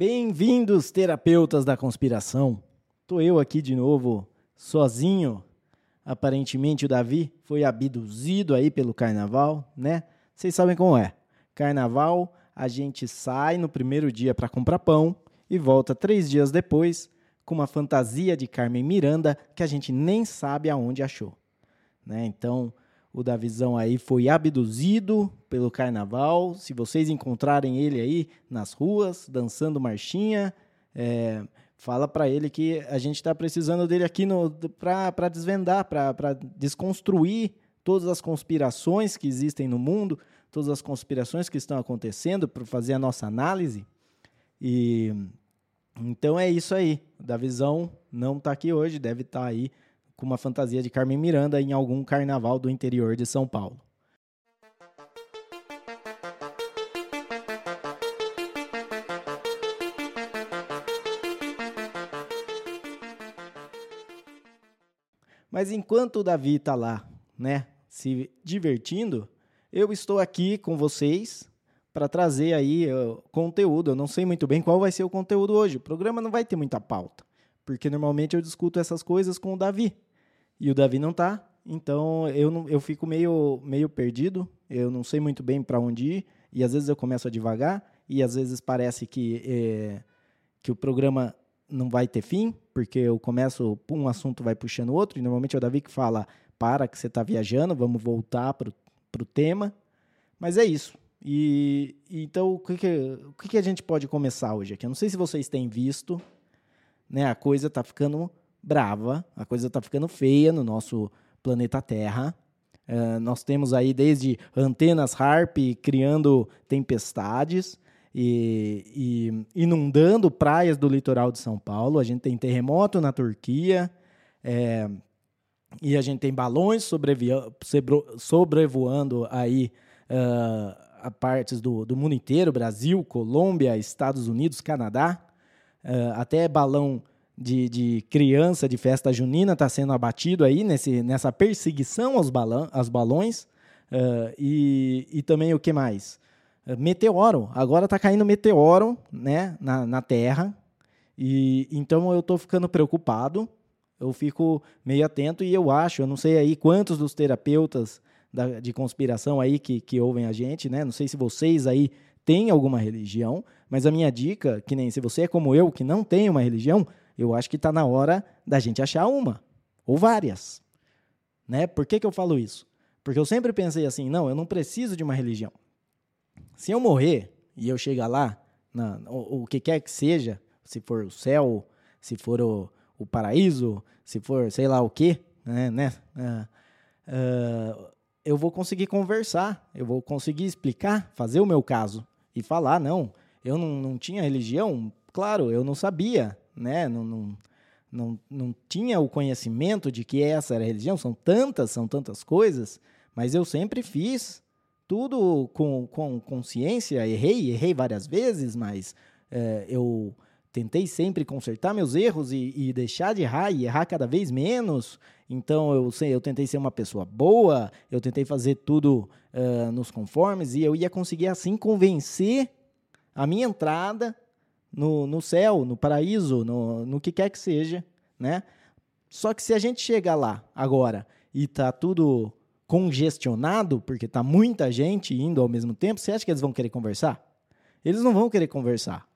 Bem-vindos, terapeutas da conspiração. Tô eu aqui de novo, sozinho. Aparentemente o Davi foi abduzido aí pelo carnaval, né? Vocês sabem como é. Carnaval, a gente sai no primeiro dia para comprar pão e volta três dias depois com uma fantasia de Carmen Miranda que a gente nem sabe aonde achou. Né? Então, o Davizão aí foi abduzido pelo carnaval. Se vocês encontrarem ele aí nas ruas, dançando marchinha, é, fala para ele que a gente está precisando dele aqui para desvendar, para desconstruir todas as conspirações que existem no mundo, todas as conspirações que estão acontecendo, para fazer a nossa análise. E então é isso aí. O Davizão não está aqui hoje, deve estar tá aí com uma fantasia de Carmen Miranda em algum carnaval do interior de São Paulo. Mas enquanto o Davi está lá, né, se divertindo, eu estou aqui com vocês para trazer aí uh, conteúdo. Eu não sei muito bem qual vai ser o conteúdo hoje. O programa não vai ter muita pauta, porque normalmente eu discuto essas coisas com o Davi e o Davi não tá, então eu, não, eu fico meio, meio perdido, eu não sei muito bem para onde ir, e às vezes eu começo a devagar, e às vezes parece que, é, que o programa não vai ter fim, porque eu começo, um assunto vai puxando outro, e normalmente é o Davi que fala, para que você está viajando, vamos voltar para o tema, mas é isso. E então o que, que, o que, que a gente pode começar hoje aqui? Eu não sei se vocês têm visto, né? A coisa está ficando brava, a coisa está ficando feia no nosso planeta Terra. Uh, nós temos aí desde antenas HARP criando tempestades e, e, inundando praias do litoral de São Paulo. A gente tem terremoto na Turquia é, e a gente tem balões sobrevoando aí uh, a partes do, do mundo inteiro, Brasil, Colômbia, Estados Unidos, Canadá. Uh, até balão de, de criança de festa junina está sendo abatido aí nesse, nessa perseguição aos, balão, aos balões. Uh, e, e também o que mais? Uh, meteoro. Agora está caindo meteoro né, na, na Terra. E então eu estou ficando preocupado. Eu fico meio atento e eu acho, eu não sei aí quantos dos terapeutas da, de conspiração aí que, que ouvem a gente, né? Não sei se vocês aí têm alguma religião, mas a minha dica, que nem se você é como eu, que não tem uma religião, eu acho que está na hora da gente achar uma, ou várias. Né? Por que, que eu falo isso? Porque eu sempre pensei assim, não, eu não preciso de uma religião. Se eu morrer e eu chegar lá, na, o, o, que quer que seja, se for o céu, se for o, o paraíso, se for sei lá o quê, né? né uh, uh, eu vou conseguir conversar, eu vou conseguir explicar, fazer o meu caso e falar, não, eu não, não tinha religião, claro, eu não sabia, né? Não, não, não, não tinha o conhecimento de que essa era a religião. São tantas, são tantas coisas, mas eu sempre fiz tudo com, com consciência. Errei, errei várias vezes, mas é, eu tentei sempre consertar meus erros e, e, deixar de errar e errar cada vez menos. Então eu, eu tentei ser uma pessoa boa, eu tentei fazer tudo uh, nos conformes e eu ia conseguir assim convencer a minha entrada no, no céu, no paraíso, no, no que quer que seja, né? Só que se a gente chegar lá agora e tá tudo congestionado, porque tá muita gente indo ao mesmo tempo, você acha que eles vão querer conversar? Eles não vão querer conversar.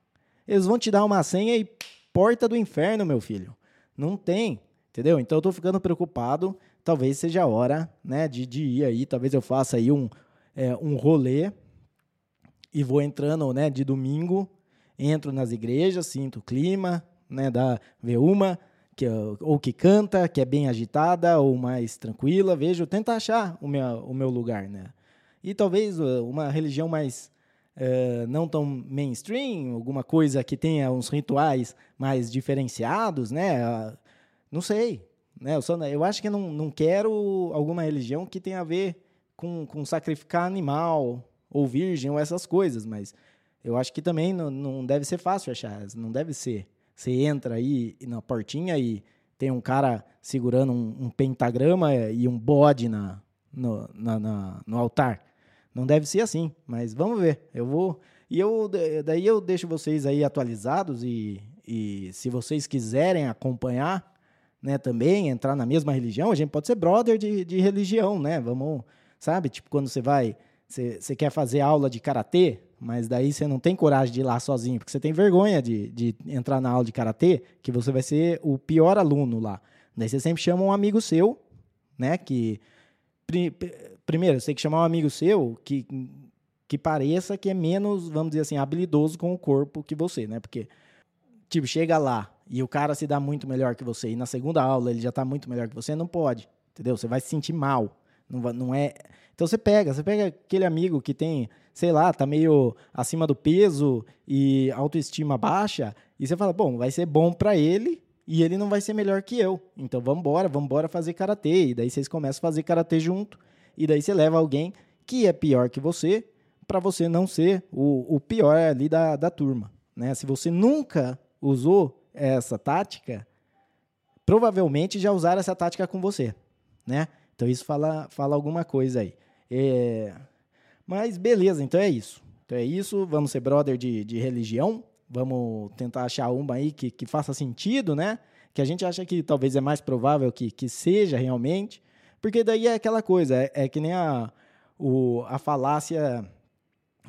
Eles vão te dar uma senha e porta do inferno, meu filho. Não tem, entendeu? Então eu tô ficando preocupado. Talvez seja a hora, né, de, de ir aí. Talvez eu faça aí um, é, um rolê e vou entrando, né, de domingo entro nas igrejas, sinto o clima, né, da ver uma que ou que canta, que é bem agitada ou mais tranquila, vejo, tento achar o meu, o meu lugar, né? E talvez uh, uma religião mais uh, não tão mainstream, alguma coisa que tenha uns rituais mais diferenciados, né? Uh, não sei, né? Eu, só, eu acho que não, não quero alguma religião que tenha a ver com, com sacrificar animal ou virgem ou essas coisas, mas eu acho que também não, não deve ser fácil achar, não deve ser. Você entra aí na portinha e tem um cara segurando um, um pentagrama e um bode na, no, na, na, no altar. Não deve ser assim, mas vamos ver. Eu vou, E eu, daí eu deixo vocês aí atualizados e, e se vocês quiserem acompanhar, né, também entrar na mesma religião, a gente pode ser brother de, de religião, né? Vamos, sabe? Tipo, quando você vai, você, você quer fazer aula de karatê, mas daí você não tem coragem de ir lá sozinho, porque você tem vergonha de, de entrar na aula de karatê, que você vai ser o pior aluno lá. Daí você sempre chama um amigo seu, né? Que primeiro, você tem que chamar um amigo seu que, que pareça que é menos, vamos dizer assim, habilidoso com o corpo que você, né? Porque, tipo, chega lá e o cara se dá muito melhor que você, e na segunda aula ele já está muito melhor que você, não pode, entendeu? Você vai se sentir mal. Não, não é. Então você pega, você pega aquele amigo que tem, sei lá, tá meio acima do peso e autoestima baixa, e você fala, bom, vai ser bom para ele e ele não vai ser melhor que eu. Então vamos embora, vamos embora fazer karatê. E daí vocês começam a fazer karatê junto. E daí você leva alguém que é pior que você, para você não ser o, o pior ali da, da turma. Né? Se você nunca usou essa tática, provavelmente já usaram essa tática com você. Né? Então isso fala, fala alguma coisa aí. É... Mas beleza, então é isso. Então é isso, vamos ser brother de, de religião, Vamos tentar achar uma aí que, que faça sentido, né? Que a gente acha que talvez é mais provável que, que seja realmente. Porque daí é aquela coisa, é, é que nem a, o, a falácia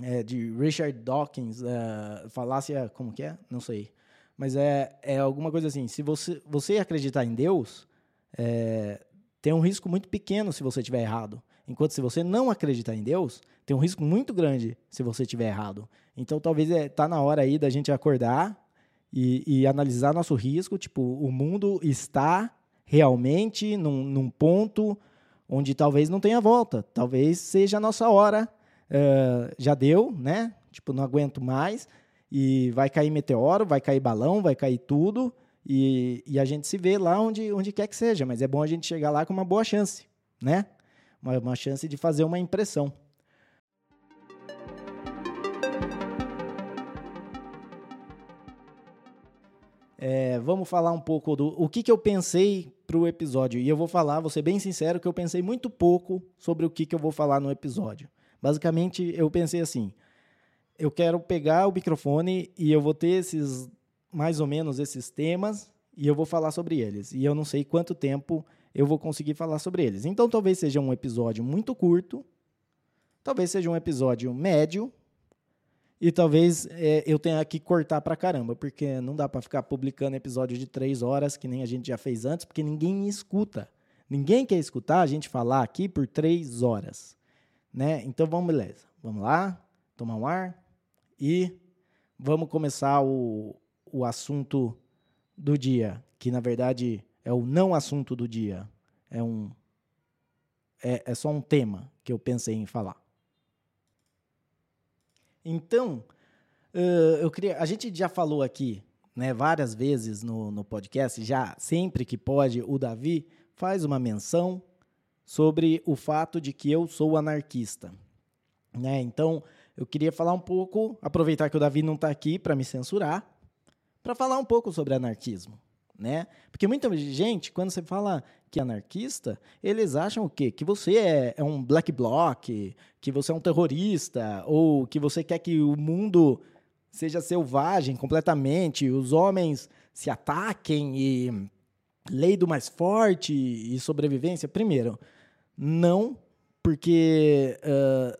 é, de Richard Dawkins, é, falácia, como que é? Não sei. Mas é, é alguma coisa assim, se você, você acreditar em Deus, é, tem um risco muito pequeno se você estiver errado. Enquanto se você não acreditar em Deus, tem um risco muito grande se você estiver errado. Então talvez é, tá na hora aí da gente acordar e, e analisar nosso risco. Tipo, o mundo está realmente num, num, ponto onde talvez não tenha volta. Talvez seja a nossa hora. Uh, já deu, né? Tipo, não aguento mais. E vai cair meteoro, vai cair balão, vai cair tudo. E, e a gente se vê lá onde, onde quer que seja. Mas é bom a gente chegar lá com uma boa chance, né? uma, uma chance de fazer uma impressão. É, vamos falar um pouco do o que, que eu pensei para o episódio. E eu vou falar, vou ser bem sincero, que eu pensei muito pouco sobre o que, que eu vou falar no episódio. Basicamente, eu pensei assim: eu quero pegar o microfone e eu vou ter esses, mais ou menos, esses temas e eu vou falar sobre eles. E eu não sei quanto tempo eu vou conseguir falar sobre eles. Então, talvez seja um episódio muito curto, talvez seja um episódio médio, e talvez é, eu tenha que cortar pra caramba, porque não dá para ficar publicando episódio de três horas, que nem a gente já fez antes, porque ninguém escuta. Ninguém quer escutar a gente falar aqui por três horas. Né? Então vamos, beleza. Vamos lá, tomar um ar e vamos começar o, o assunto do dia, que na verdade é o não assunto do dia. É um é, é só um tema que eu pensei em falar. Então, uh, eu queria. A gente já falou aqui, né, várias vezes no, no podcast, já sempre que pode, o Davi faz uma menção sobre o fato de que eu sou anarquista. Né? Então, eu queria falar um pouco, aproveitar que o Davi não está aqui para me censurar, para falar um pouco sobre anarquismo né? Porque muita gente, quando você fala que é anarquista, eles acham o quê? Que você é, é um black bloc, que você é um terrorista, ou que você quer que o mundo seja selvagem completamente, os homens se ataquem e lei do mais forte e sobrevivência. Primeiro, não, porque, uh,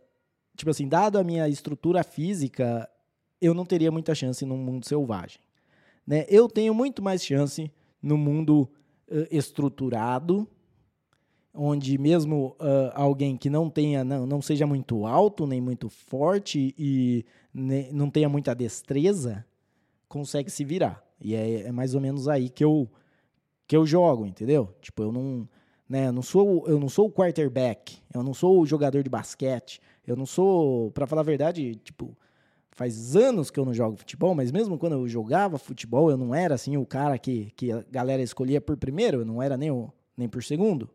tipo assim, dado a minha estrutura física, eu não teria muita chance num mundo selvagem. Né? Eu tenho muito mais chance no mundo uh, estruturado, onde mesmo uh, alguém que não tenha, não, não seja muito alto, nem muito forte e ne, não tenha muita destreza, consegue se virar. E é, é, mais ou menos aí que eu, que eu jogo, entendeu? Tipo, eu não, né, não sou, eu não sou o quarterback, eu não sou o jogador de basquete, eu não sou, para falar a verdade, tipo, faz anos que eu não jogo futebol, mas mesmo quando eu jogava futebol, eu não era assim o cara que, que a galera escolhia por primeiro, eu não era nem, o, nem por segundo.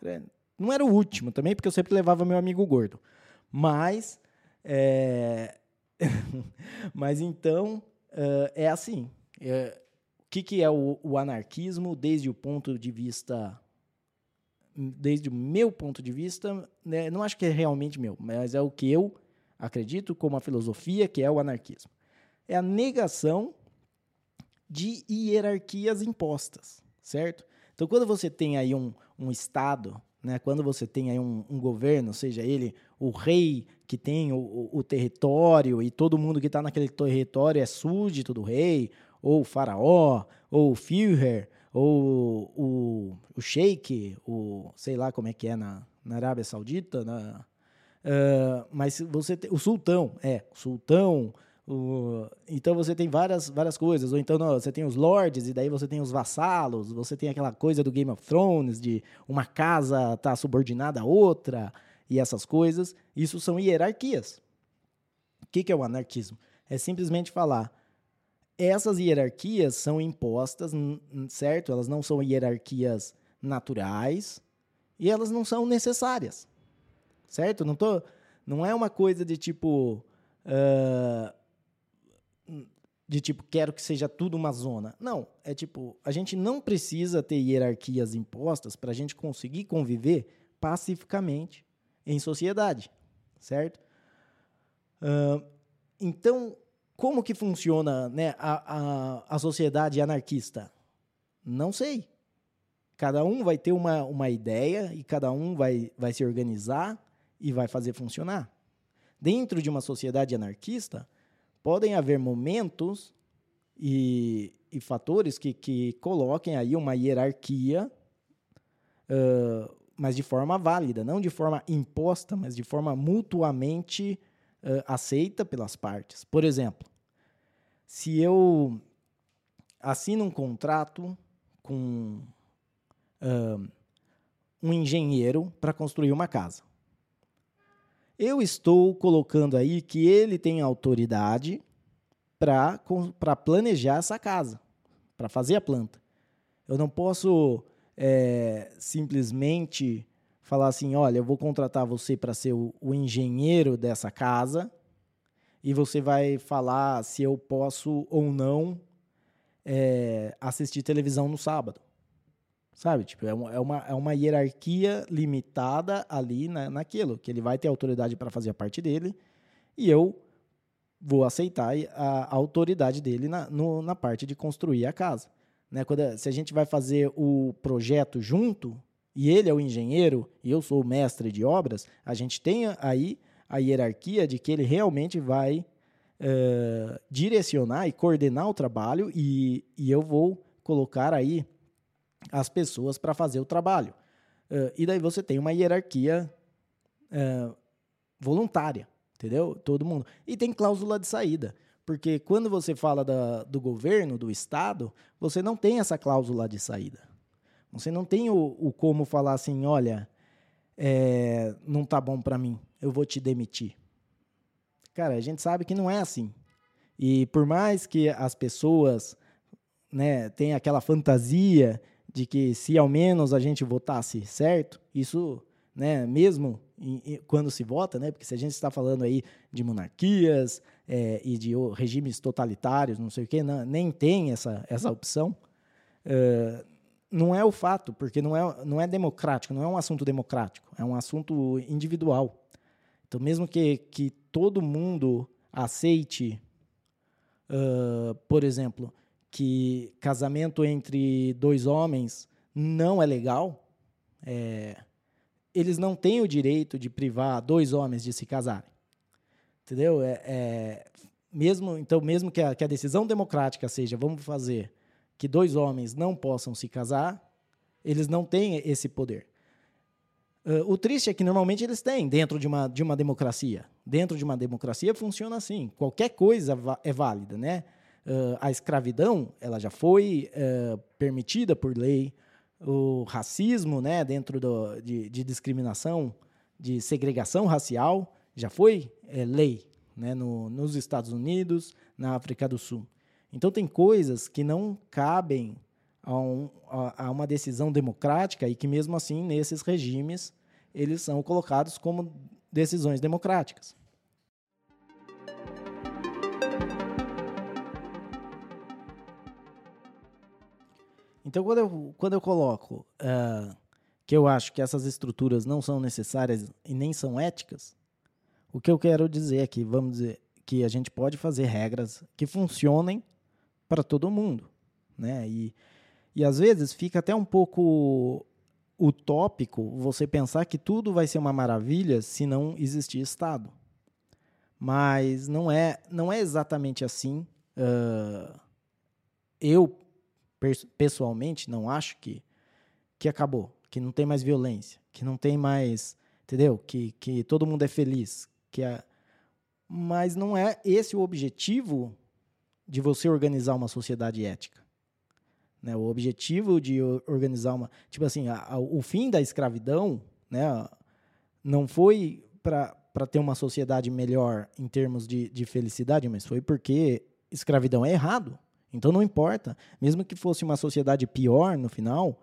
Era, não era o último também, porque eu sempre levava meu amigo gordo. Mas, é... mas então, uh, é assim. É, o que, que é o, o anarquismo desde o ponto de vista desde o meu ponto de vista, né, não acho que é realmente meu, mas é o que eu acredito como a filosofia que é o anarquismo. É a negação de hierarquias impostas, certo? Então, quando você tem aí um, um Estado, né, quando você tem aí um, um governo, seja ele o rei que tem o, o, o território e todo mundo que está naquele território é súdito do rei, ou o faraó, ou o Führer, ou o, o sheik, o sei lá como é que é na, na Arábia Saudita, na, uh, mas você tem, o sultão, é, sultão, o, então você tem várias, várias coisas, ou então não, você tem os lords, e daí você tem os vassalos, você tem aquela coisa do Game of Thrones, de uma casa estar tá subordinada a outra, e essas coisas, isso são hierarquias. O que, que é o anarquismo? É simplesmente falar, essas hierarquias são impostas, certo? Elas não são hierarquias naturais e elas não são necessárias, certo? Não, tô, não é uma coisa de tipo. Uh, de tipo, quero que seja tudo uma zona. Não, é tipo, a gente não precisa ter hierarquias impostas para a gente conseguir conviver pacificamente em sociedade, certo? Uh, então, como que funciona né, a, a, a sociedade anarquista? Não sei. Cada um vai ter uma, uma ideia e cada um vai, vai se organizar e vai fazer funcionar. Dentro de uma sociedade anarquista, podem haver momentos e, e fatores que, que coloquem aí uma hierarquia, uh, mas de forma válida, não de forma imposta, mas de forma mutuamente uh, aceita pelas partes. Por exemplo, se eu assino um contrato com uh, um engenheiro para construir uma casa, eu estou colocando aí que ele tem autoridade para planejar essa casa, para fazer a planta. Eu não posso é, simplesmente falar assim: olha, eu vou contratar você para ser o, o, engenheiro dessa casa e você vai falar se eu posso ou não é, assistir televisão no sábado. Sabe? Tipo, é, uma, é, uma, é uma hierarquia limitada ali na, naquilo, que ele vai ter autoridade para fazer a parte dele e eu vou aceitar a, a autoridade dele na, no, na parte de construir a casa. Né? Quando, se a gente vai fazer o projeto junto, e ele é o engenheiro e eu sou o mestre de obras, a gente tem aí a hierarquia de que ele realmente vai uh, direcionar e coordenar o trabalho e, e eu vou colocar aí as pessoas para fazer o trabalho. Uh, e daí você tem uma hierarquia uh, voluntária, entendeu? Todo mundo. E tem cláusula de saída. Porque quando você fala da, do governo, do Estado, você não tem essa cláusula de saída. Você não tem o, o como falar assim, olha, é, não tá bom para mim, eu vou te demitir. Cara, a gente sabe que não é assim. E por mais que as pessoas né, tenham aquela fantasia de que se ao menos a gente votasse certo, isso, né, mesmo em, em, quando se vota, né, porque se a gente está falando aí de monarquias é, e de regimes totalitários, não sei o quê, não, nem tem essa, essa opção, uh, não é o fato, porque não é, não é democrático, não é um assunto democrático, é um assunto individual. Então, mesmo que, que todo mundo aceite, uh, por exemplo, que casamento entre dois homens não é legal, é, eles não têm o direito de privar dois homens de se casarem. Entendeu? É, é, mesmo, então, mesmo que a, que a decisão democrática seja vamos fazer que dois homens não possam se casar, eles não têm esse poder. Uh, o triste é que normalmente eles têm dentro de uma, de uma democracia. Dentro de uma democracia funciona assim. Qualquer coisa é válida, né? Uh, a escravidão ela já foi uh, permitida por lei, o racismo né, dentro do, de, de discriminação, de segregação racial, já foi é, lei né, no, nos Estados Unidos, na África do Sul. Então, tem coisas que não cabem a, um, a, a uma decisão democrática e que, mesmo assim, nesses regimes, eles são colocados como decisões democráticas. Então, quando eu, quando eu coloco uh, que eu acho que essas estruturas não são necessárias e nem são éticas, O que eu quero dizer aqui, vamos dizer, que a gente pode fazer regras que funcionem para todo mundo, né? E, e às vezes fica até um pouco utópico você pensar que tudo vai ser uma maravilha se não existir Estado. Mas não é, não é exatamente assim. Uh, eu, pessoalmente, não acho que, que acabou, que não tem mais violência, que não tem mais, entendeu? Que, que todo mundo é feliz. Que é, mas não é esse o objetivo de você organizar uma sociedade ética. Né? O objetivo de organizar uma. Tipo assim, a, a, o fim da escravidão né, não foi para ter uma sociedade melhor em termos de, de felicidade, mas foi porque escravidão é errado. Então não importa. Mesmo que fosse uma sociedade pior no final,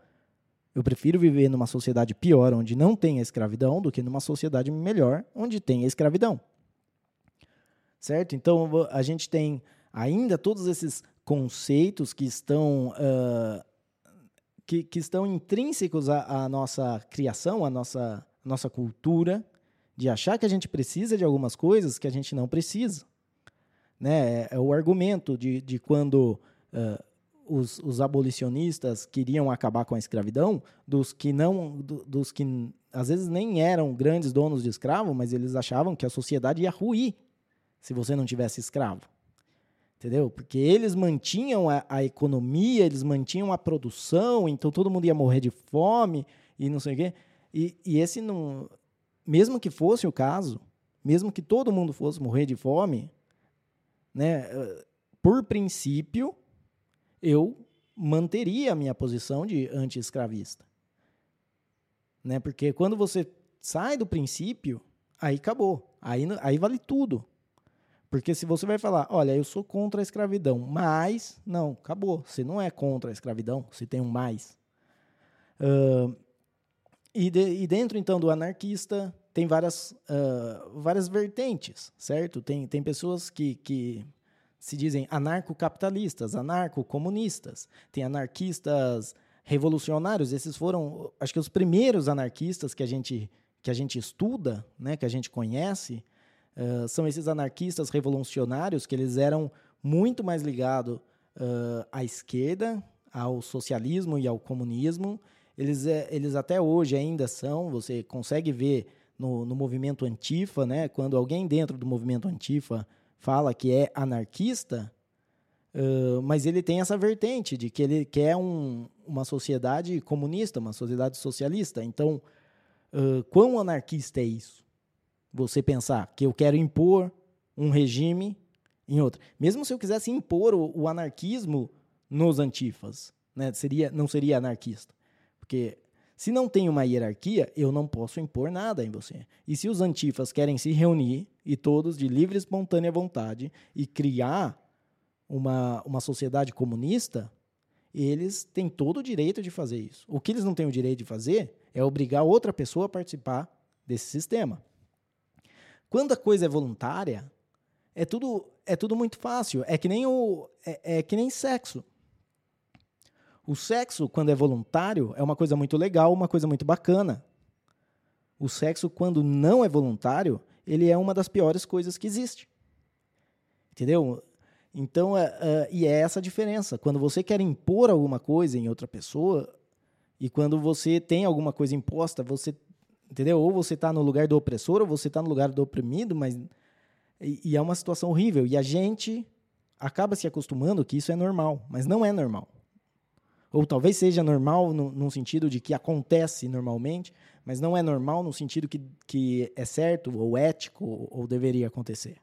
eu prefiro viver numa sociedade pior, onde não tem a escravidão, do que numa sociedade melhor, onde tem a escravidão. Certo? Então a gente tem ainda todos esses conceitos que estão, uh, que, que estão intrínsecos à, à, nossa criação, à nossa, à nossa cultura, de achar que a gente precisa de algumas coisas que a gente não precisa. Né? É, é o argumento de, de quando uh, os, os, abolicionistas queriam acabar com a escravidão, dos que não, do, dos que às vezes nem eram grandes donos de escravo, mas eles achavam que a sociedade ia ruir se você não tivesse escravo entendeu? Porque eles mantinham a, a, economia, eles mantinham a produção, então todo mundo ia morrer de fome e não sei o quê. E, e esse não, mesmo que fosse o caso, mesmo que todo mundo fosse morrer de fome, né, por princípio, eu manteria a minha posição de anti-escravista. Né? Porque quando você sai do princípio, aí acabou. Aí, aí vale tudo. Porque se você vai falar, olha, eu sou contra a escravidão, mas. Não, acabou. Você não é contra a escravidão, você tem um mais. Uh, e, de, e, dentro, então, do anarquista, tem várias, uh, várias vertentes, certo? Tem, tem pessoas que, que se dizem anarcocapitalistas, anarcocomunistas, tem anarquistas revolucionários. Esses foram, acho que, os primeiros anarquistas que a gente, que a gente estuda, né, que a gente conhece. Uh, são esses anarquistas revolucionários que eles eram muito mais ligados uh, à esquerda, ao socialismo e ao comunismo. Eles, é, eles até hoje ainda são, você consegue ver no, no movimento antifa, né? quando alguém dentro do movimento antifa fala que é anarquista, uh, mas ele tem essa vertente de que ele quer um, uma sociedade comunista, uma sociedade socialista. Então, uh, quão anarquista é isso? você pensar que eu quero impor um regime em outro. Mesmo se eu quisesse impor o, o anarquismo nos antifas, né, seria, não seria anarquista. Porque se não tem uma hierarquia, eu não posso impor nada em você. E se os antifas querem se reunir e todos de livre e espontânea vontade e criar uma, uma sociedade comunista, eles têm todo o direito de fazer isso. O que eles não têm o direito de fazer é obrigar outra pessoa a participar desse sistema. Quando a coisa é voluntária, é tudo, é tudo muito fácil. É que nem o é, é que nem sexo. O sexo, quando é voluntário, é uma coisa muito legal, uma coisa muito bacana. O sexo, quando não é voluntário, ele é uma das piores coisas que existe. Entendeu? Então, é, é, e é essa a diferença. Quando você quer impor alguma coisa em outra pessoa, e quando você tem alguma coisa imposta, você Entendeu? Ou você está no lugar do opressor, ou você está no lugar do oprimido, mas. E, e, é uma situação horrível. E a gente acaba se acostumando que isso é normal, mas não é normal. Ou talvez seja normal no, no sentido de que acontece normalmente, mas não é normal no sentido que, que é certo, ou ético, ou, ou deveria acontecer.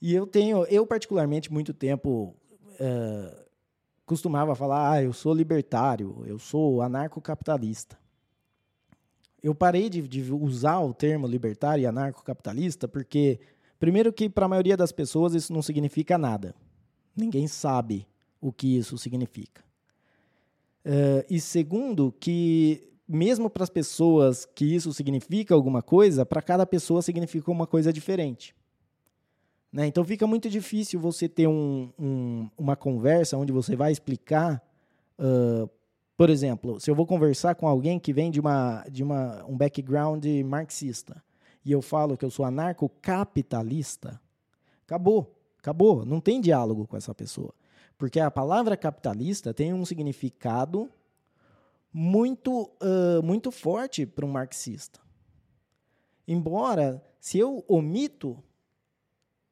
E eu tenho, eu particularmente, muito tempo. Uh, costumava falar, ah, eu sou libertário, eu sou anarcocapitalista eu parei de, de, usar o termo libertário e anarcocapitalista porque, primeiro, que para a maioria das pessoas isso não significa nada. Ninguém sabe o que isso significa. Uh, e segundo, que mesmo para as pessoas que isso significa alguma coisa, para cada pessoa significa uma coisa diferente. Né? Então fica muito difícil você ter um, um, uma conversa onde você vai explicar uh, por exemplo, se eu vou conversar com alguém que vem de, uma, de uma, um background marxista e eu falo que eu sou anarcocapitalista, acabou. Acabou. Não tem diálogo com essa pessoa. Porque a palavra capitalista tem um significado muito, uh, muito forte para um marxista. Embora, se eu omito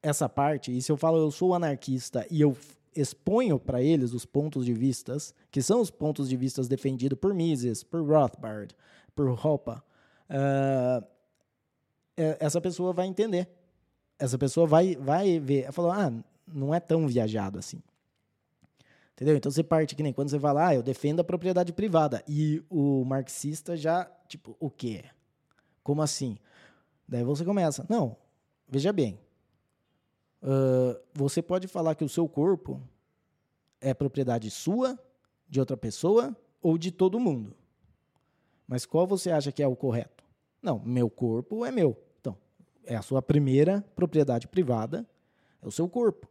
essa parte, e se eu falo eu sou anarquista e eu exponho para eles os pontos de vistas, que são os pontos de vistas defendidos por Mises, por Rothbard, por Hoppe, uh, essa pessoa vai entender. Essa pessoa vai, vai ver, falar, ah, não é tão viajado assim. Entendeu? Então você parte que nem quando você fala, ah, eu defendo a propriedade privada. E o marxista já, tipo, o quê? Como assim? Daí você começa, não, veja bem, uh, você pode falar que o seu corpo é propriedade sua, de outra pessoa ou de todo mundo. Mas qual você acha que é o correto? Não, meu corpo é meu. Então, é a sua primeira propriedade privada, é o seu corpo.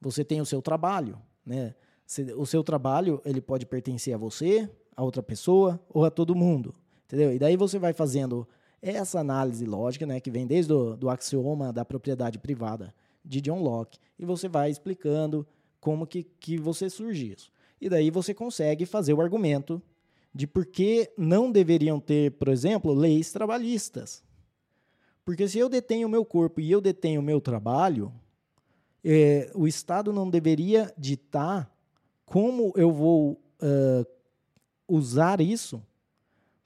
Você tem o seu trabalho, né? O seu trabalho, ele pode pertencer a você, a outra pessoa ou a todo mundo, entendeu? E daí você vai fazendo essa análise lógica, né, que vem desde o do axioma da propriedade privada de John Locke, e você vai explicando como que, que você surge isso. E daí você consegue fazer o argumento de por que não deveriam ter, por exemplo, leis trabalhistas. Porque se eu detenho o meu corpo e eu detenho o meu trabalho, é, o Estado não deveria ditar como eu vou uh, usar isso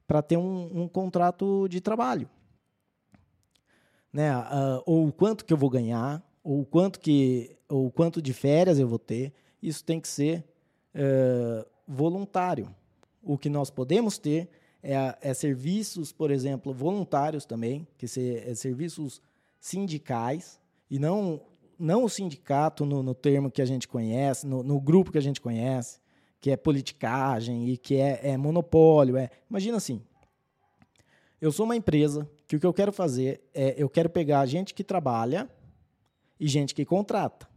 para ter um, um, contrato de trabalho. Né? Uh, ou quanto que eu vou ganhar, ou quanto, que, ou quanto de férias eu vou ter. Isso tem que ser uh, voluntário. O que nós podemos ter é, é, serviços, por exemplo, voluntários também, que ser, é serviços sindicais, e não não o sindicato no, no termo que a gente conhece, no, no, grupo que a gente conhece, que é politicagem e que é, é monopólio. É, imagina assim, eu sou uma empresa que o que eu quero fazer é eu quero pegar gente que trabalha e gente que contrata.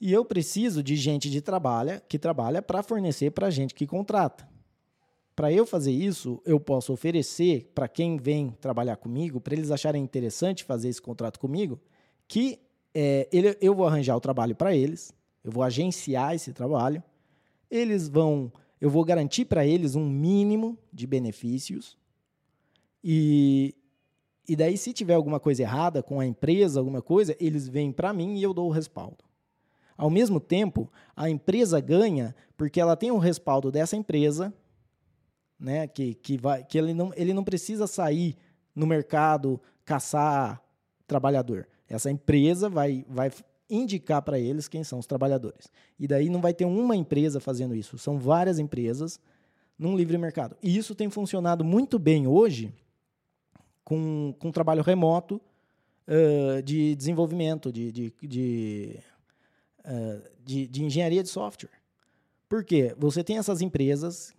E eu preciso de gente de trabalha que trabalha para fornecer para gente que contrata. Para eu fazer isso, eu posso oferecer para quem vem trabalhar comigo, para eles acharem interessante fazer esse contrato comigo, que é, ele, eu vou arranjar o trabalho para eles, eu vou agenciar esse trabalho, eles vão, eu vou garantir para eles um mínimo de benefícios e, e daí se tiver alguma coisa errada com a empresa, alguma coisa, eles vêm para mim e eu dou o respaldo. Ao mesmo tempo, a empresa ganha porque ela tem o respaldo dessa empresa, né, que, que, vai, que ele, não, ele não precisa sair no mercado caçar trabalhador. Essa empresa vai, vai indicar para eles quem são os trabalhadores. E daí não vai ter uma empresa fazendo isso, são várias empresas num livre mercado. E isso tem funcionado muito bem hoje com, com trabalho remoto uh, de desenvolvimento, de, de, de, uh, de, de engenharia de software. Por quê? Você tem essas empresas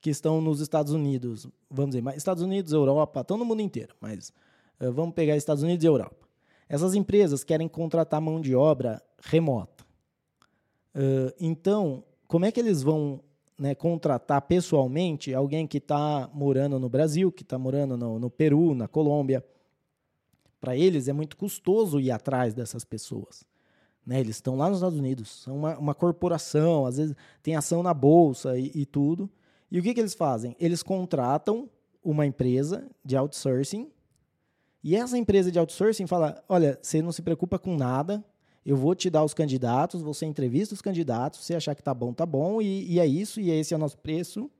que estão nos Estados Unidos, vamos dizer, Estados Unidos, Europa, estão no mundo inteiro, mas uh, vamos pegar Estados Unidos e Europa. Essas empresas querem contratar mão de obra remota. Uh, então, como é que eles vão né, contratar pessoalmente alguém que está morando no Brasil, que está morando no, no, Peru, na Colômbia? Para eles é muito custoso ir atrás dessas pessoas. Né? Eles estão lá nos Estados Unidos, são uma, uma corporação, às vezes tem ação na bolsa e, e tudo. E o que, que eles fazem? Eles contratam uma empresa de outsourcing e essa empresa de outsourcing fala: olha, você não se preocupa com nada, eu vou te dar os candidatos, você entrevista os candidatos, se achar que tá bom, tá bom, e, e, é isso, e esse é o nosso preço,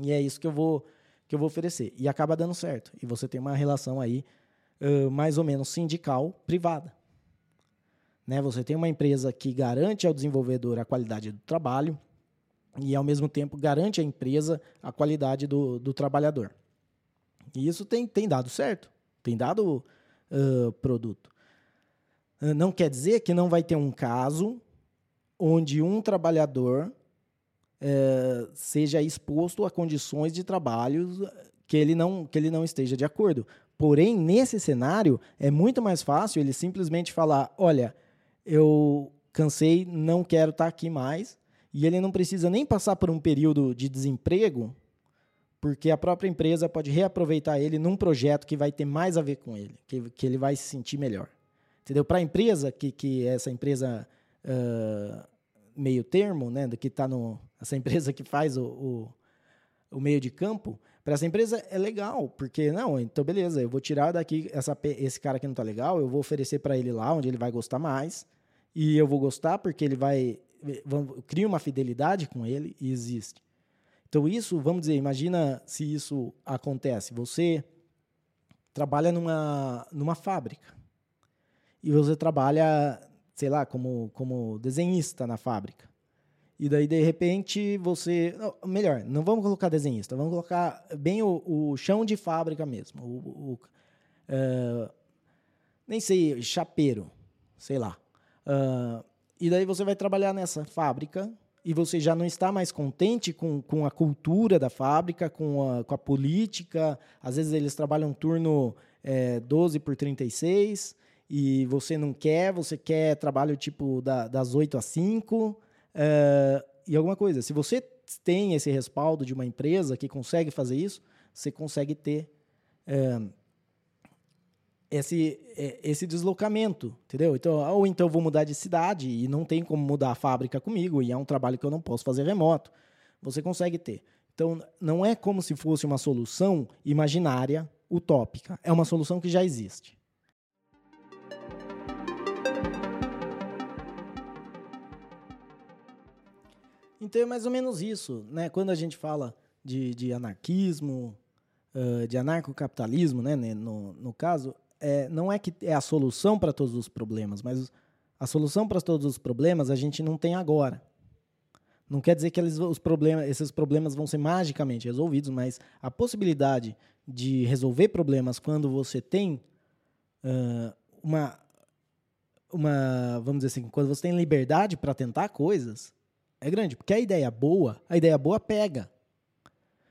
e é isso que eu vou que eu vou oferecer. E acaba dando certo. E você tem uma relação aí uh, mais ou menos sindical privada. Né? Você tem uma empresa que garante ao desenvolvedor a qualidade do trabalho e, ao mesmo tempo, garante à empresa a qualidade do, do trabalhador. E isso tem, tem dado certo, tem dado uh, produto. Uh, não quer dizer que não vai ter um caso onde um trabalhador uh, seja exposto a condições de trabalho que ele, não, que ele não esteja de acordo. Porém, nesse cenário, é muito mais fácil ele simplesmente falar: olha, eu cansei, não quero estar aqui mais. E ele não precisa nem passar por um período de desemprego porque a própria empresa pode reaproveitar ele num projeto que vai ter mais a ver com ele, que, que ele vai se sentir melhor. Entendeu? Para a empresa, que, que essa empresa uh, meio termo, né, que está no. Essa empresa que faz o, o, o meio de campo, para essa empresa é legal, porque, não, então beleza, eu vou tirar daqui essa, esse cara que não está legal, eu vou oferecer para ele lá onde ele vai gostar mais, e eu vou gostar porque ele vai. Cria uma fidelidade com ele e existe. Então, isso, vamos dizer, imagina se isso acontece. Você trabalha numa, numa fábrica e você trabalha, sei lá, como, como desenhista na fábrica. E daí, de repente, você. Não, melhor, não vamos colocar desenhista, vamos colocar bem o, o chão de fábrica mesmo. O, o uh, nem sei, chapeiro, sei lá. Uh, e daí você vai trabalhar nessa fábrica e você já não está mais contente com, com a cultura da fábrica, com a, com a política. Às vezes eles trabalham turno é, 12 por 36 e você não quer, você quer trabalho tipo da, das 8 às 5 é, e alguma coisa. Se você tem esse respaldo de uma empresa que consegue fazer isso, você consegue ter é, esse, é, esse deslocamento, entendeu? Então, ou então eu vou mudar de cidade e não tem como mudar a fábrica comigo e é um trabalho que eu não posso fazer remoto. Você consegue ter. Então, não é como se fosse uma solução imaginária, utópica. É uma solução que já existe. Então é mais ou menos isso, né? Quando a gente fala de, de anarquismo, de anarcocapitalismo, né? No, no caso, é, não é que é a solução para todos os problemas, mas a solução para todos os problemas a gente não tem agora. Não quer dizer que eles, os problemas, esses problemas vão ser magicamente resolvidos, mas a possibilidade de resolver problemas quando você tem uh, uma, uma, vamos dizer assim, quando você tem liberdade para tentar coisas, é grande. Porque a ideia boa, a ideia boa pega.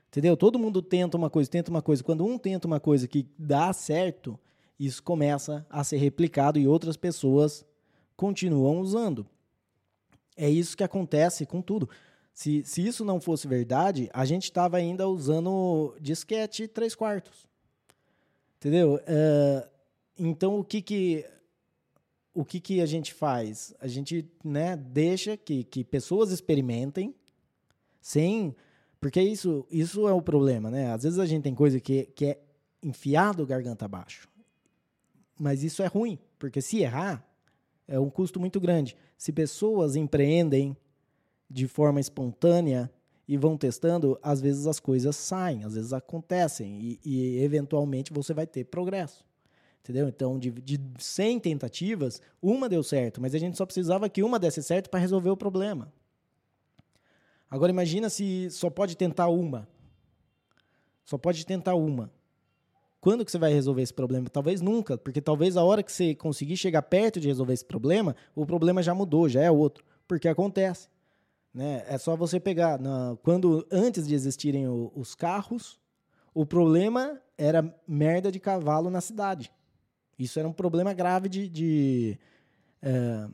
Entendeu? Todo mundo tenta uma coisa, tenta uma coisa. Quando um tenta uma coisa que dá certo, isso começa a ser replicado e outras pessoas continuam usando. É isso que acontece com tudo. Se, se isso não fosse verdade, a gente estava ainda usando disquete 3 quartos. Entendeu? Uh, então, o que que, o que que a gente faz? A gente né, deixa que, que pessoas experimentem sem... Porque isso, isso é o problema, né? Às vezes a gente tem coisa que, que é enfiado garganta abaixo. Mas isso é ruim, porque se errar, é um custo muito grande. Se pessoas empreendem de forma espontânea e vão testando, às vezes as coisas saem, às vezes acontecem e, e eventualmente você vai ter progresso. Entendeu? Então, de, de 100 tentativas, uma deu certo, mas a gente só precisava que uma desse certo para resolver o problema. Agora imagina se só pode tentar uma. Só pode tentar uma. Quando que você vai resolver esse problema? Talvez nunca, porque talvez a hora que você conseguir chegar perto de resolver esse problema, o problema já mudou, já é outro. Porque acontece. Né? É só você pegar. Na, quando Antes de existirem o, os carros, o problema era merda de cavalo na cidade. Isso era um problema grave de. de, é,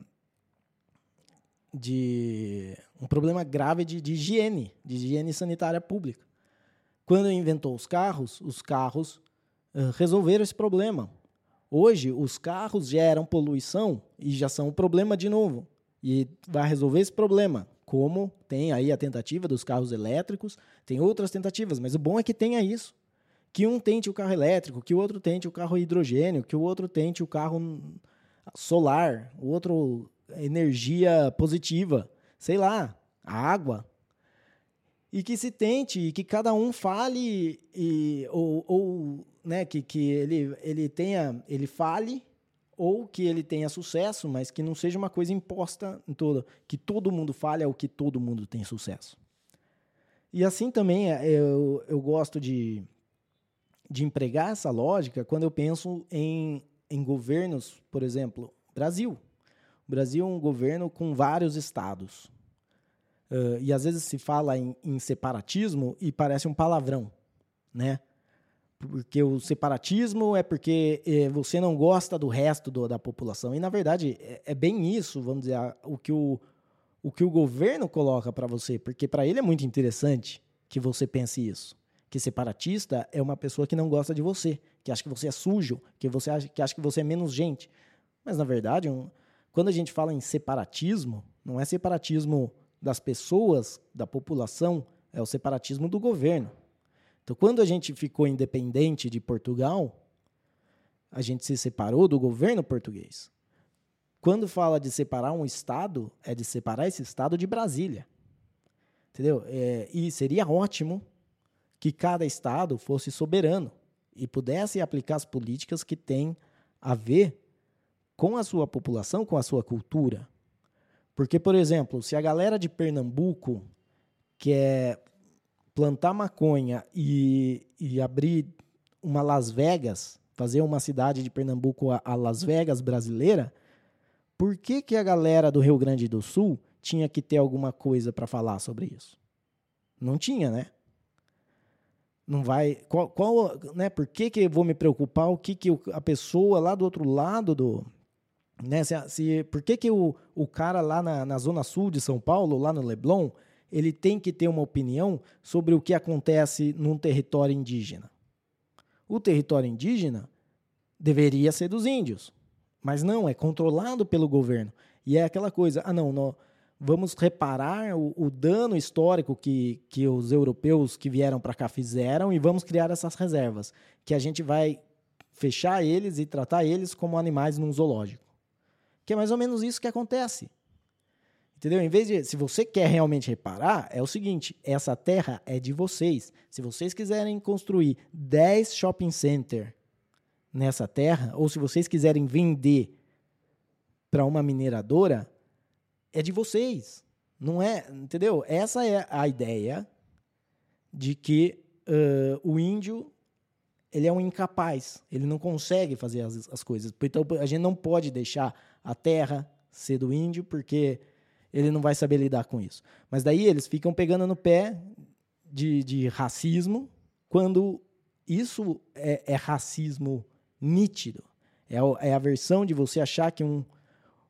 de um problema grave de, de higiene, de higiene sanitária pública. Quando inventou os carros, os carros eh, resolveram esse problema. Hoje, os carros geram poluição e já são um problema de novo. E vai resolver esse problema. Como tem aí a tentativa dos carros elétricos, tem outras tentativas, mas o bom é que tenha isso. Que um tente o carro elétrico, que o outro tente o carro hidrogênio, que o outro tente o carro solar, o outro energia positiva, sei lá, a água. E que se tente, e que cada um fale e, ou, ou né, que, que ele, ele tenha, ele fale ou que ele tenha sucesso, mas que não seja uma coisa imposta em toda, que todo mundo fale ou que todo mundo tem sucesso. E assim também é, eu, eu gosto de, de empregar essa lógica quando eu penso em, em governos, por exemplo, Brasil. O Brasil é um governo com vários estados. Uh, e às vezes se fala em, em separatismo e parece um palavrão, né? Porque o separatismo é porque é, você não gosta do resto do, da população. E, na verdade, é, é, bem isso, vamos dizer, o que o, o, que o governo coloca para você, porque para ele é muito interessante que você pense isso. que separatista é uma pessoa que não gosta de você, que acha que você é sujo, que você acha que, acha que você é menos gente. Mas, na verdade, um, quando a gente fala em separatismo, não é separatismo das pessoas, da população, é o separatismo do governo. Então, quando a gente ficou independente de Portugal, a gente se separou do governo português. Quando fala de separar um estado, é de separar esse estado de Brasília. Entendeu? É, e seria ótimo que cada estado fosse soberano e pudesse aplicar as políticas que têm a ver com a sua população, com a sua cultura. Porque, por exemplo, se a galera de Pernambuco quer plantar maconha e, e abrir uma Las Vegas, fazer uma cidade de Pernambuco a, a Las Vegas brasileira, por que, que a galera do Rio Grande do Sul tinha que ter alguma coisa para falar sobre isso? Não tinha, né? Não vai. Qual, qual, né? Por que, que eu vou me preocupar? O que, que a pessoa lá do outro lado do. Né, se, se, por que, que o, o cara lá na, na zona sul de São Paulo, lá no Leblon, ele tem que ter uma opinião sobre o que acontece num território indígena? O território indígena deveria ser dos índios. Mas não, é controlado pelo governo. E é aquela coisa, ah não, nós vamos reparar o, o dano histórico que, que os europeus que vieram para cá fizeram e vamos criar essas reservas, que a gente vai fechar eles e tratar eles como animais num zoológico. Que é mais ou menos isso que acontece. Entendeu? Em vez de, se você quer realmente reparar, é o seguinte: essa terra é de vocês. Se vocês quiserem construir 10 shopping center nessa terra, ou se vocês quiserem vender para uma mineradora, é de vocês. Não é, entendeu? Essa é a ideia de que uh, o índio ele é um incapaz, ele não consegue fazer as, as coisas. Então a gente não pode deixar a terra ser do índio, porque ele não vai saber lidar com isso. Mas daí eles ficam pegando no pé de, de racismo, quando isso é, é racismo nítido. É, é a versão de você achar que um,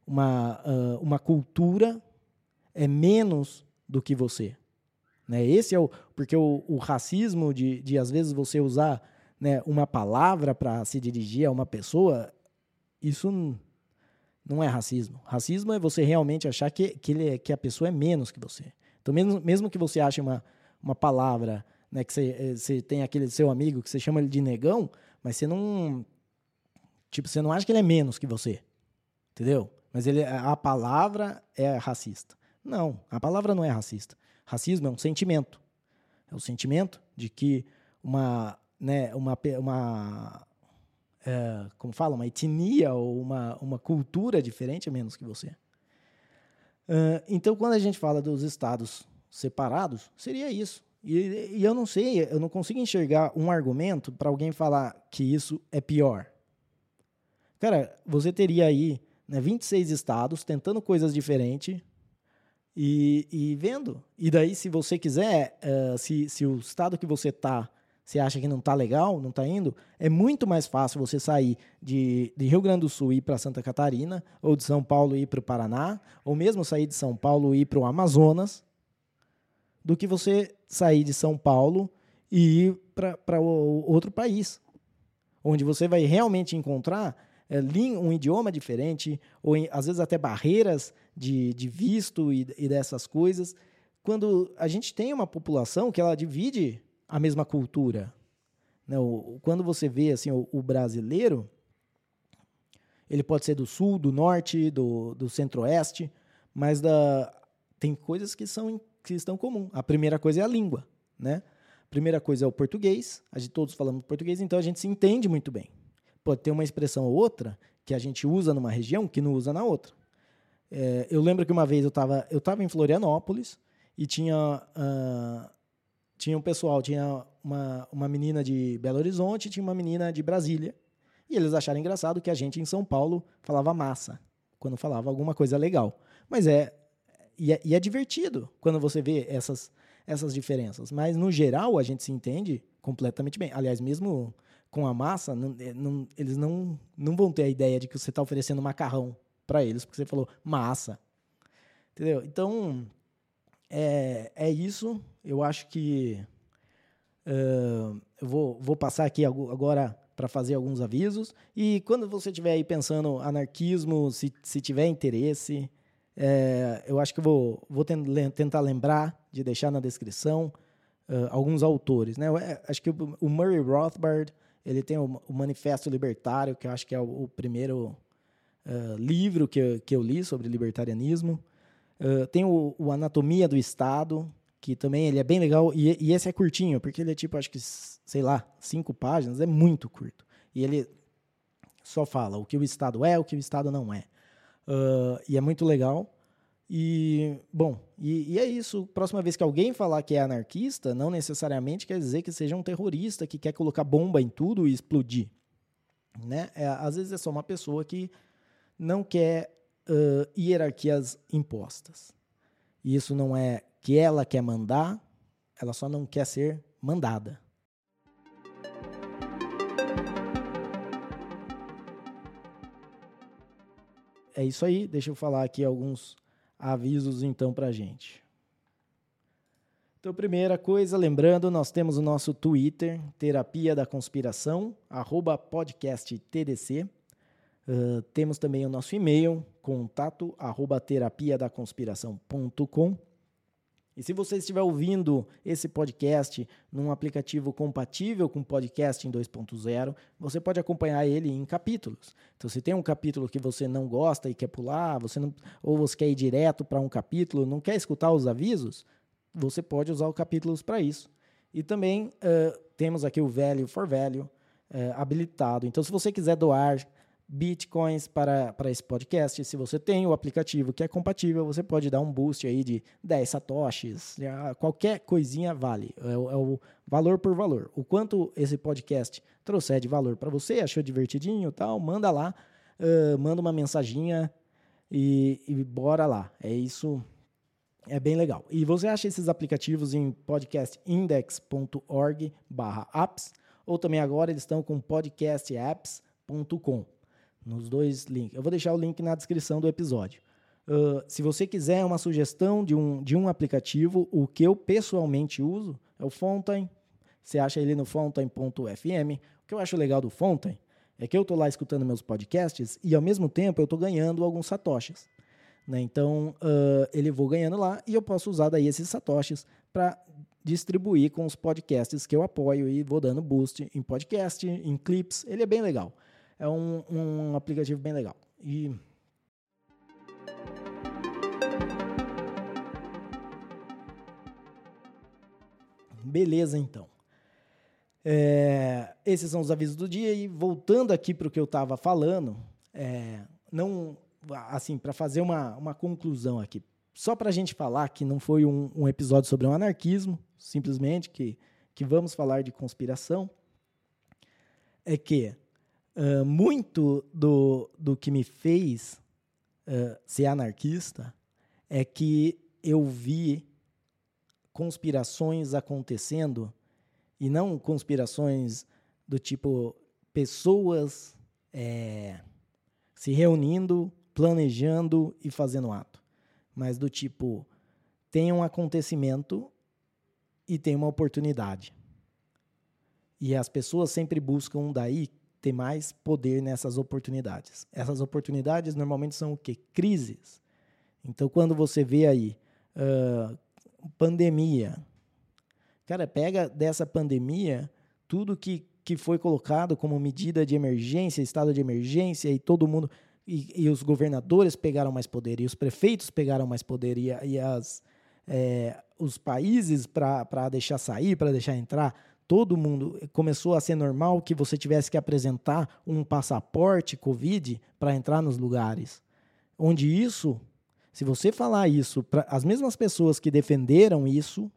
uma, uh, uma cultura é menos do que você. Né? Esse é o. Porque o, o racismo de, de, às vezes, você usar né, uma palavra para se dirigir a uma pessoa, isso não é racismo. Racismo é você realmente achar que, que, ele é, que a pessoa é menos que você. Então, mesmo, mesmo que você ache uma, uma palavra, né, que você, eh, você tem aquele seu amigo que você chama ele de negão, mas você não Tipo, você não acha que ele é menos que você. Entendeu? Mas ele, a palavra é racista. Não, a palavra não é racista. Racismo é um sentimento. É o sentimento de que uma, né, uma, uma é, como fala, uma etnia ou uma, uma cultura diferente menos que você. Uh, então, quando a gente fala dos estados separados, seria isso. E, e eu não sei, eu não consigo enxergar um argumento para alguém falar que isso é pior. Cara, você teria aí né, 26 estados tentando coisas diferentes e, e vendo. E daí, se você quiser, uh, se, se o estado que você está você acha que não está legal, não está indo, é muito mais fácil você sair de, de Rio Grande do Sul e ir para Santa Catarina, ou de São Paulo e ir para o Paraná, ou mesmo sair de São Paulo e ir para o Amazonas, do que você sair de São Paulo e ir para outro país, onde você vai realmente encontrar é, um idioma diferente, ou às vezes até barreiras de, de visto e, e dessas coisas, quando a gente tem uma população que ela divide a mesma cultura. Né? Quando você vê assim, o, o, brasileiro, ele pode ser do sul, do norte, do, do centro-oeste, mas da, tem coisas que, são, que estão comum. A primeira coisa é a língua. Né? A primeira coisa é o português, a gente todos falamos português, então a gente se entende muito bem pode ter uma expressão ou outra que a gente usa numa região que não usa na outra. É, eu lembro que uma vez eu estava eu tava em Florianópolis e tinha, uh, tinha um pessoal, tinha uma, uma menina de Belo Horizonte tinha uma menina de Brasília. E eles acharam engraçado que a gente em São Paulo falava massa, quando falava alguma coisa legal. Mas é e, é. e é divertido quando você vê essas, essas diferenças. Mas, no geral, a gente se entende completamente bem. Aliás, mesmo com a massa, não, é, não, eles não, não vão ter a ideia de que você está oferecendo macarrão para eles, porque você falou massa. Entendeu? Então, é, é isso. Eu acho que Uh, eu vou, vou passar aqui agora para fazer alguns avisos. E quando você estiver aí pensando anarquismo, se, se tiver interesse, é, eu acho que vou, vou tentar lembrar de deixar na descrição uh, alguns autores. Né? acho que o, o, Murray Rothbard ele tem o, o, Manifesto Libertário, que eu acho que é o, o primeiro uh, livro que eu, que eu li sobre libertarianismo. Uh, tem o, Anatomia do Estado, que também ele é bem legal, e, e, esse é curtinho, porque ele é tipo, acho que, sei lá, cinco páginas, é muito curto. E ele só fala o que o Estado é, o que o Estado não é. Uh, e é muito legal. E, bom, e, e, é isso. Próxima vez que alguém falar que é anarquista, não necessariamente quer dizer que seja um terrorista que quer colocar bomba em tudo e explodir. Né? É, às vezes é só uma pessoa que não quer uh, hierarquias impostas. E isso não é que ela quer mandar, ela só não quer ser mandada. É isso aí, deixa eu falar aqui alguns avisos então para gente. Então, primeira coisa, lembrando, nós temos o nosso Twitter, Terapia da Conspiração, arroba podcast TDC. Uh, temos também o nosso e-mail, contato arroba terapia da conspiração.com. E se você estiver ouvindo esse podcast num aplicativo compatível com podcast em 2.0, você pode acompanhar ele em capítulos. Então, se tem um capítulo que você não gosta e quer pular, você não, ou você quer ir direto para um capítulo, não quer escutar os avisos, você pode usar o capítulos para isso. E também uh, temos aqui o Value for Value uh, habilitado. Então, se você quiser doar bitcoins para, para esse podcast. Se você tem o aplicativo que é compatível, você pode dar um boost aí de 10 satoshis, qualquer coisinha vale. É, é o valor por valor. O quanto esse podcast trouxer de valor para você, achou divertidinho tal, manda lá, uh, manda uma mensaginha e, e bora lá. É isso. É bem legal. E você acha esses aplicativos em podcastindex.org/apps ou também agora eles estão com podcastapps.com nos dois links. Eu vou deixar o link na descrição do episódio. Uh, se você quiser uma sugestão de um, de um aplicativo, o que eu pessoalmente uso é o Fountain. Você acha ele no fountain.fm. O que eu acho legal do Fountain é que eu estou lá escutando meus podcasts e, ao mesmo tempo, eu estou ganhando alguns satoshis. Né? Então, uh, ele vou ganhando lá e eu posso usar daí esses satoshis para distribuir com os podcasts que eu apoio e vou dando boost em podcast, em clips. Ele é bem legal é um, um aplicativo bem legal. E Beleza, então. É, esses são os avisos do dia. E voltando aqui para o que eu estava falando, é, não, assim, para fazer uma, uma conclusão aqui, só para a gente falar que não foi um, um, episódio sobre um anarquismo, simplesmente que, que vamos falar de conspiração, é que Uh, muito do, do que me fez uh, ser anarquista é que eu vi conspirações acontecendo e não conspirações do tipo pessoas é, se reunindo, planejando e fazendo ato, mas do tipo tem um acontecimento e tem uma oportunidade. E as pessoas sempre buscam daí ter mais poder nessas oportunidades. Essas oportunidades normalmente são o quê? Crises. Então, quando você vê aí uh, pandemia, cara, pega dessa pandemia tudo que, que foi colocado como medida de emergência, estado de emergência, e todo mundo. E, e os governadores pegaram mais poder, e os prefeitos pegaram mais poder, e, e as, é, os países para deixar sair, para deixar entrar todo mundo começou a ser normal que você tivesse que apresentar um passaporte Covid para entrar nos lugares. Onde isso, se você falar isso para as mesmas pessoas que defenderam isso,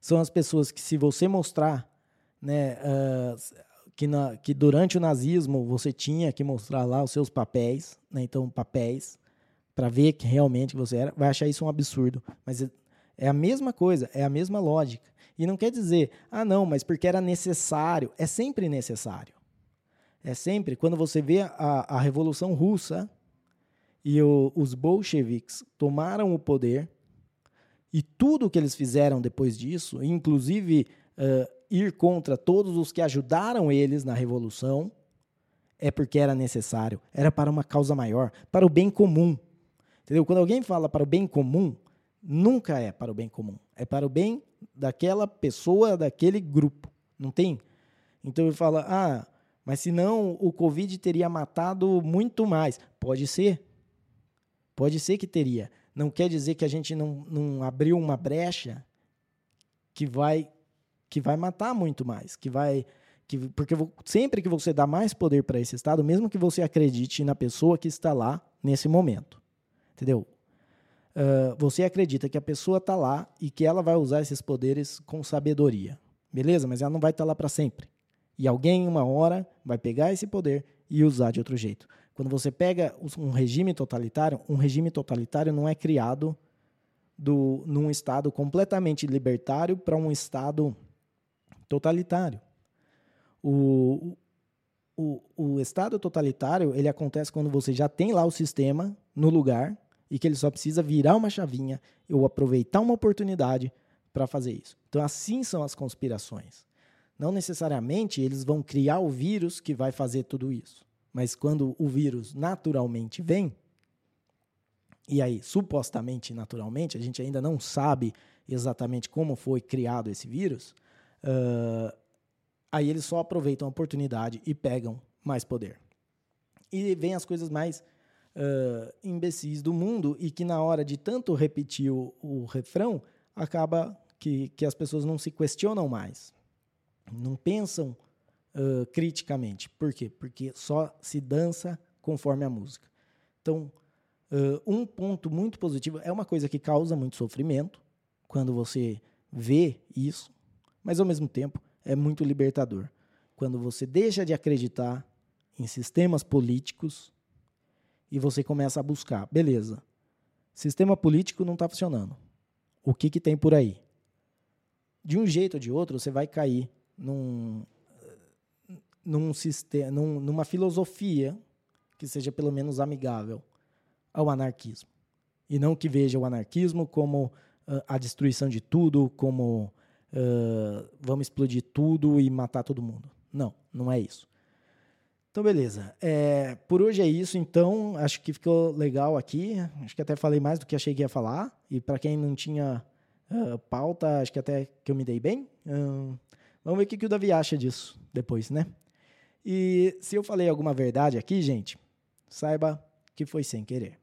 são as pessoas que, se você mostrar né, uh, que, na, que durante o nazismo você tinha que mostrar lá os seus papéis, né, então papéis, para ver que realmente você era, vai achar isso um absurdo. Mas é a mesma coisa, é a mesma lógica. E não quer dizer, ah, não, mas porque era necessário. É sempre necessário. É sempre, quando você vê a, a Revolução Russa e o, os bolcheviques tomaram o poder, e tudo que eles fizeram depois disso, inclusive uh, ir contra todos os que ajudaram eles na revolução, é porque era necessário, era para uma causa maior, para o bem comum. Entendeu? Quando alguém fala para o bem comum, nunca é para o bem comum, é para o bem daquela pessoa, daquele grupo. Não tem? Então ele fala: "Ah, mas senão o Covid teria matado muito mais". Pode ser. Pode ser que teria. Não quer dizer que a gente não, não abriu uma brecha que vai que vai matar muito mais, que vai que, porque sempre que você dá mais poder para esse estado, mesmo que você acredite na pessoa que está lá nesse momento, entendeu? Uh, você acredita que a pessoa está lá e que ela vai usar esses poderes com sabedoria, beleza? Mas ela não vai estar tá lá para sempre. E alguém, uma hora, vai pegar esse poder e usar de outro jeito. Quando você pega um regime totalitário, um regime totalitário não é criado do, num estado completamente libertário para um estado totalitário. O, o, o estado totalitário ele acontece quando você já tem lá o sistema no lugar e que ele só precisa virar uma chavinha ou aproveitar uma oportunidade para fazer isso. Então, assim são as conspirações. Não necessariamente eles vão criar o vírus que vai fazer tudo isso. Mas quando o vírus naturalmente vem, e aí supostamente naturalmente, a gente ainda não sabe exatamente como foi criado esse vírus, uh, aí eles só aproveitam a oportunidade e pegam mais poder. E vem as coisas mais uh, imbecis do mundo e que na hora de tanto repetir o, o refrão, acaba que, que as pessoas não se questionam mais, não pensam uh, criticamente. Por quê? Porque só se dança conforme a música. Então, uh, um ponto muito positivo é uma coisa que causa muito sofrimento quando você vê isso, mas ao mesmo tempo é muito libertador. Quando você deixa de acreditar em sistemas políticos e você começa a buscar, beleza, sistema político não está funcionando. O que, que tem por aí? De um jeito ou de outro, você vai cair num, num sistema, num, numa filosofia que seja pelo menos amigável ao anarquismo. E não que veja o anarquismo como uh, a destruição de tudo, como uh, vamos explodir tudo e matar todo mundo. Não, não é isso. Então, beleza. É, por hoje é isso, então. Acho que ficou legal aqui. Acho que até falei mais do que achei que ia falar. E para quem não tinha uh, pauta, acho que até que eu me dei bem. vamos ver o que, que o Davi acha disso depois, né? E se eu falei alguma verdade aqui, gente, saiba que foi sem querer.